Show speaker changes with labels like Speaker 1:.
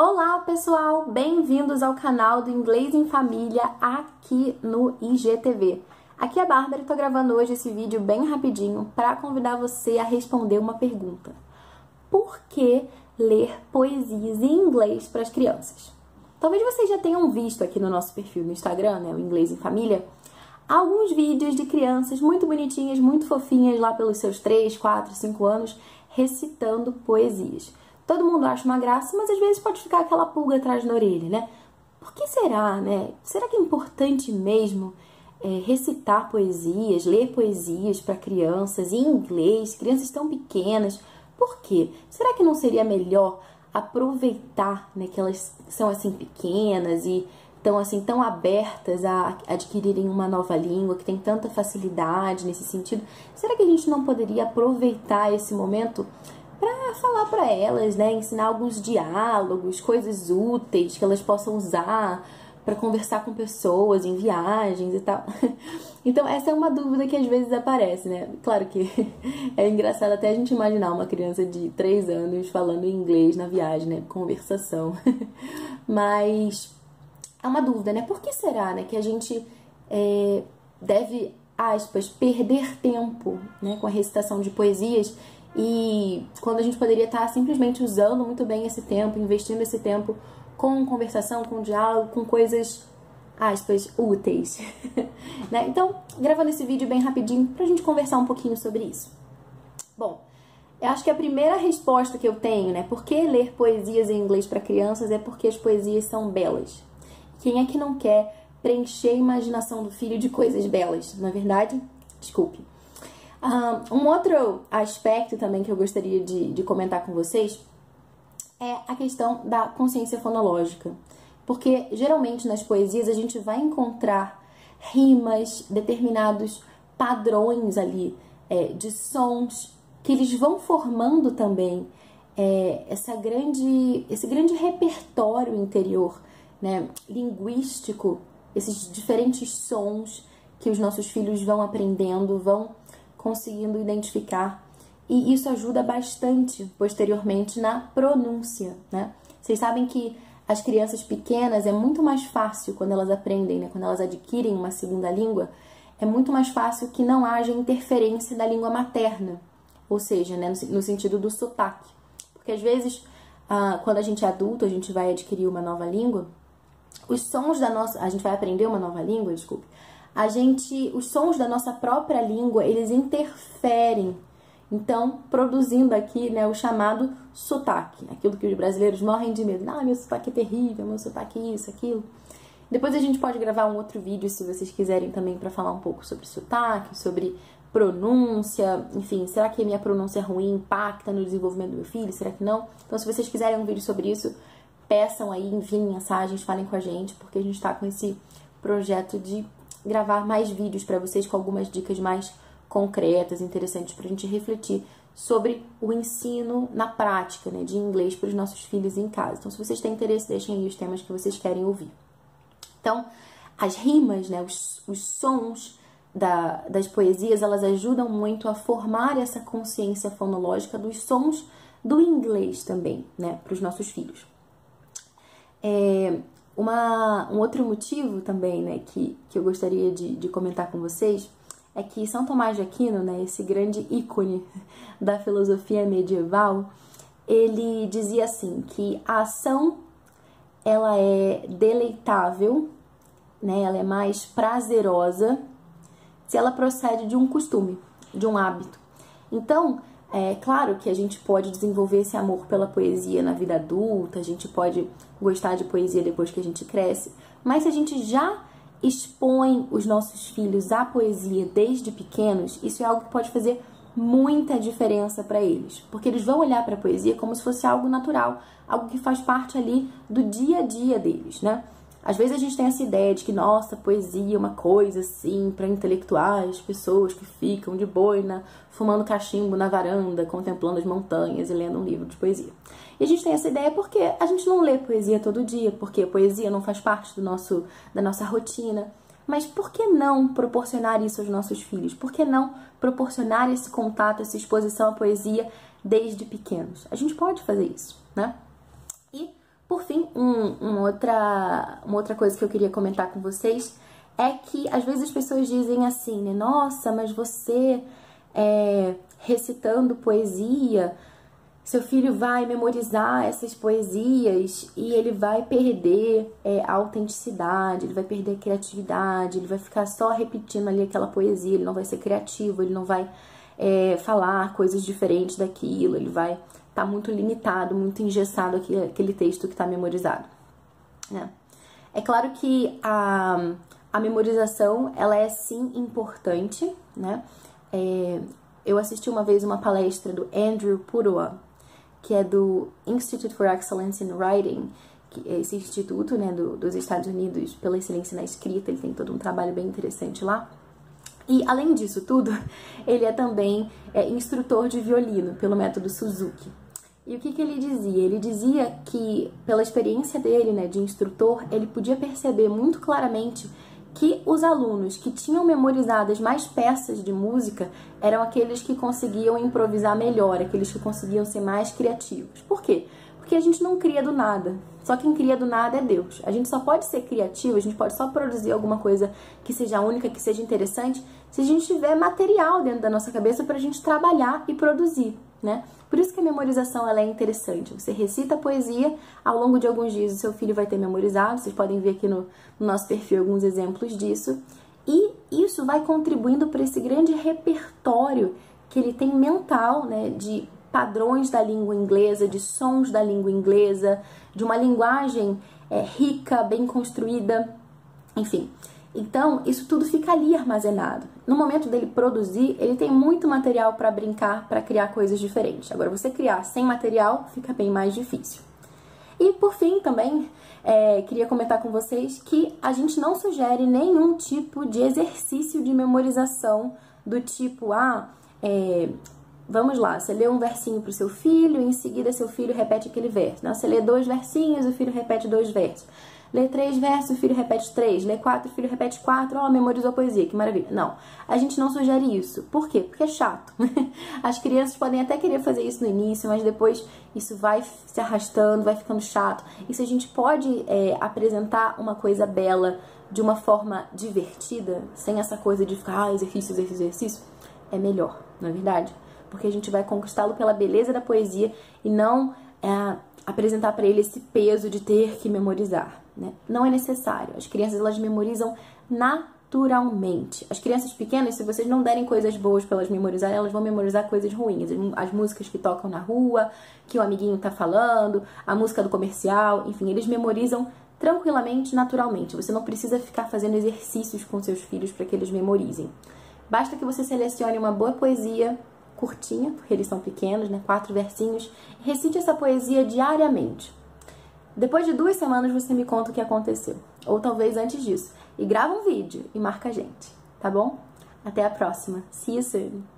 Speaker 1: Olá pessoal, bem-vindos ao canal do Inglês em Família aqui no IGTV. Aqui é a Bárbara e tô gravando hoje esse vídeo bem rapidinho para convidar você a responder uma pergunta. Por que ler poesias em inglês para as crianças? Talvez vocês já tenham visto aqui no nosso perfil no Instagram, né, o Inglês em Família, alguns vídeos de crianças muito bonitinhas, muito fofinhas lá pelos seus 3, 4, 5 anos recitando poesias. Todo mundo acha uma graça, mas às vezes pode ficar aquela pulga atrás da orelha, né? Por que será, né? Será que é importante mesmo é, recitar poesias, ler poesias para crianças em inglês, crianças tão pequenas? Por quê? Será que não seria melhor aproveitar né, que elas são assim pequenas e estão assim tão abertas a adquirirem uma nova língua, que tem tanta facilidade nesse sentido? Será que a gente não poderia aproveitar esse momento para falar para elas, né, ensinar alguns diálogos, coisas úteis que elas possam usar para conversar com pessoas em viagens e tal. Então, essa é uma dúvida que às vezes aparece, né? Claro que é engraçado até a gente imaginar uma criança de 3 anos falando inglês na viagem, né? Conversação. Mas é uma dúvida, né? Por que será né, que a gente é, deve, aspas, perder tempo né, com a recitação de poesias e quando a gente poderia estar simplesmente usando muito bem esse tempo, investindo esse tempo com conversação, com diálogo, com coisas, aspas, úteis. né? Então, gravando esse vídeo bem rapidinho pra gente conversar um pouquinho sobre isso. Bom, eu acho que a primeira resposta que eu tenho, né, por que ler poesias em inglês para crianças é porque as poesias são belas. Quem é que não quer preencher a imaginação do filho de coisas belas, não é verdade? Desculpe. Um outro aspecto também que eu gostaria de, de comentar com vocês é a questão da consciência fonológica. Porque geralmente nas poesias a gente vai encontrar rimas, determinados padrões ali é, de sons que eles vão formando também é, essa grande, esse grande repertório interior né, linguístico, esses diferentes sons que os nossos filhos vão aprendendo, vão conseguindo identificar. E isso ajuda bastante posteriormente na pronúncia, né? Vocês sabem que as crianças pequenas é muito mais fácil quando elas aprendem, né? quando elas adquirem uma segunda língua, é muito mais fácil que não haja interferência da língua materna, ou seja, né? no sentido do sotaque. Porque às vezes, ah, quando a gente é adulto, a gente vai adquirir uma nova língua, os sons da nossa. A gente vai aprender uma nova língua, desculpe a gente, os sons da nossa própria língua, eles interferem. Então, produzindo aqui, né, o chamado sotaque, aquilo que os brasileiros morrem de medo. Ah, meu sotaque é terrível, meu sotaque é isso, aquilo. Depois a gente pode gravar um outro vídeo, se vocês quiserem também, para falar um pouco sobre sotaque, sobre pronúncia, enfim, será que a minha pronúncia ruim impacta no desenvolvimento do meu filho? Será que não? Então, se vocês quiserem um vídeo sobre isso, peçam aí, enviem mensagens, falem com a gente, porque a gente está com esse projeto de gravar mais vídeos para vocês com algumas dicas mais concretas, interessantes para a gente refletir sobre o ensino na prática né, de inglês para os nossos filhos em casa. Então, se vocês têm interesse, deixem aí os temas que vocês querem ouvir. Então, as rimas, né, os, os sons da, das poesias, elas ajudam muito a formar essa consciência fonológica dos sons do inglês também, né, para os nossos filhos. É, uma, um outro motivo também, né, que, que eu gostaria de, de comentar com vocês é que São Tomás de Aquino, né, esse grande ícone da filosofia medieval, ele dizia assim que a ação ela é deleitável, né, ela é mais prazerosa se ela procede de um costume, de um hábito. Então, é claro que a gente pode desenvolver esse amor pela poesia na vida adulta, a gente pode gostar de poesia depois que a gente cresce, mas se a gente já expõe os nossos filhos à poesia desde pequenos, isso é algo que pode fazer muita diferença para eles, porque eles vão olhar para a poesia como se fosse algo natural, algo que faz parte ali do dia a dia deles, né? Às vezes a gente tem essa ideia de que, nossa, poesia é uma coisa assim para intelectuais, pessoas que ficam de boina, fumando cachimbo na varanda, contemplando as montanhas e lendo um livro de poesia. E a gente tem essa ideia porque a gente não lê poesia todo dia, porque a poesia não faz parte do nosso, da nossa rotina. Mas por que não proporcionar isso aos nossos filhos? Por que não proporcionar esse contato, essa exposição à poesia desde pequenos? A gente pode fazer isso, né? Por fim, um, um outra, uma outra coisa que eu queria comentar com vocês é que às vezes as pessoas dizem assim, né? Nossa, mas você é, recitando poesia, seu filho vai memorizar essas poesias e ele vai perder é, a autenticidade, ele vai perder a criatividade, ele vai ficar só repetindo ali aquela poesia, ele não vai ser criativo, ele não vai é, falar coisas diferentes daquilo, ele vai estar tá muito limitado, muito engessado aqui, aquele texto que está memorizado. Né? É claro que a, a memorização ela é sim importante, né? É, eu assisti uma vez uma palestra do Andrew Purua, que é do Institute for Excellence in Writing, que é esse instituto né, do, dos Estados Unidos pela excelência na escrita, ele tem todo um trabalho bem interessante lá. E além disso tudo, ele é também é, instrutor de violino pelo método Suzuki. E o que, que ele dizia? Ele dizia que, pela experiência dele né, de instrutor, ele podia perceber muito claramente que os alunos que tinham memorizadas mais peças de música eram aqueles que conseguiam improvisar melhor, aqueles que conseguiam ser mais criativos. Por quê? Porque a gente não cria do nada. Só quem cria do nada é Deus. A gente só pode ser criativo, a gente pode só produzir alguma coisa que seja única, que seja interessante, se a gente tiver material dentro da nossa cabeça para a gente trabalhar e produzir, né? Por isso que a memorização ela é interessante. Você recita a poesia, ao longo de alguns dias o seu filho vai ter memorizado. Vocês podem ver aqui no, no nosso perfil alguns exemplos disso. E isso vai contribuindo para esse grande repertório que ele tem mental, né, de padrões da língua inglesa, de sons da língua inglesa, de uma linguagem é, rica, bem construída, enfim. Então, isso tudo fica ali armazenado. No momento dele produzir, ele tem muito material para brincar, para criar coisas diferentes. Agora, você criar sem material fica bem mais difícil. E por fim, também é, queria comentar com vocês que a gente não sugere nenhum tipo de exercício de memorização do tipo, ah, é, vamos lá, você lê um versinho para o seu filho, e em seguida seu filho repete aquele verso. Não, você lê dois versinhos, o filho repete dois versos. Lê três versos, o filho repete três. Lê quatro, o filho repete quatro. Ó, oh, memorizou a poesia, que maravilha. Não, a gente não sugere isso. Por quê? Porque é chato. As crianças podem até querer fazer isso no início, mas depois isso vai se arrastando, vai ficando chato. E se a gente pode é, apresentar uma coisa bela de uma forma divertida, sem essa coisa de ficar ah, exercício, exercício, exercício, é melhor, não é verdade? Porque a gente vai conquistá-lo pela beleza da poesia e não é, apresentar para ele esse peso de ter que memorizar. Né? Não é necessário. As crianças elas memorizam naturalmente. As crianças pequenas, se vocês não derem coisas boas para elas memorizarem, elas vão memorizar coisas ruins. As músicas que tocam na rua, que o amiguinho tá falando, a música do comercial, enfim, eles memorizam tranquilamente, naturalmente. Você não precisa ficar fazendo exercícios com seus filhos para que eles memorizem. Basta que você selecione uma boa poesia curtinha, porque eles são pequenos, né? Quatro versinhos. Recite essa poesia diariamente. Depois de duas semanas você me conta o que aconteceu. Ou talvez antes disso. E grava um vídeo e marca a gente, tá bom? Até a próxima. See you soon!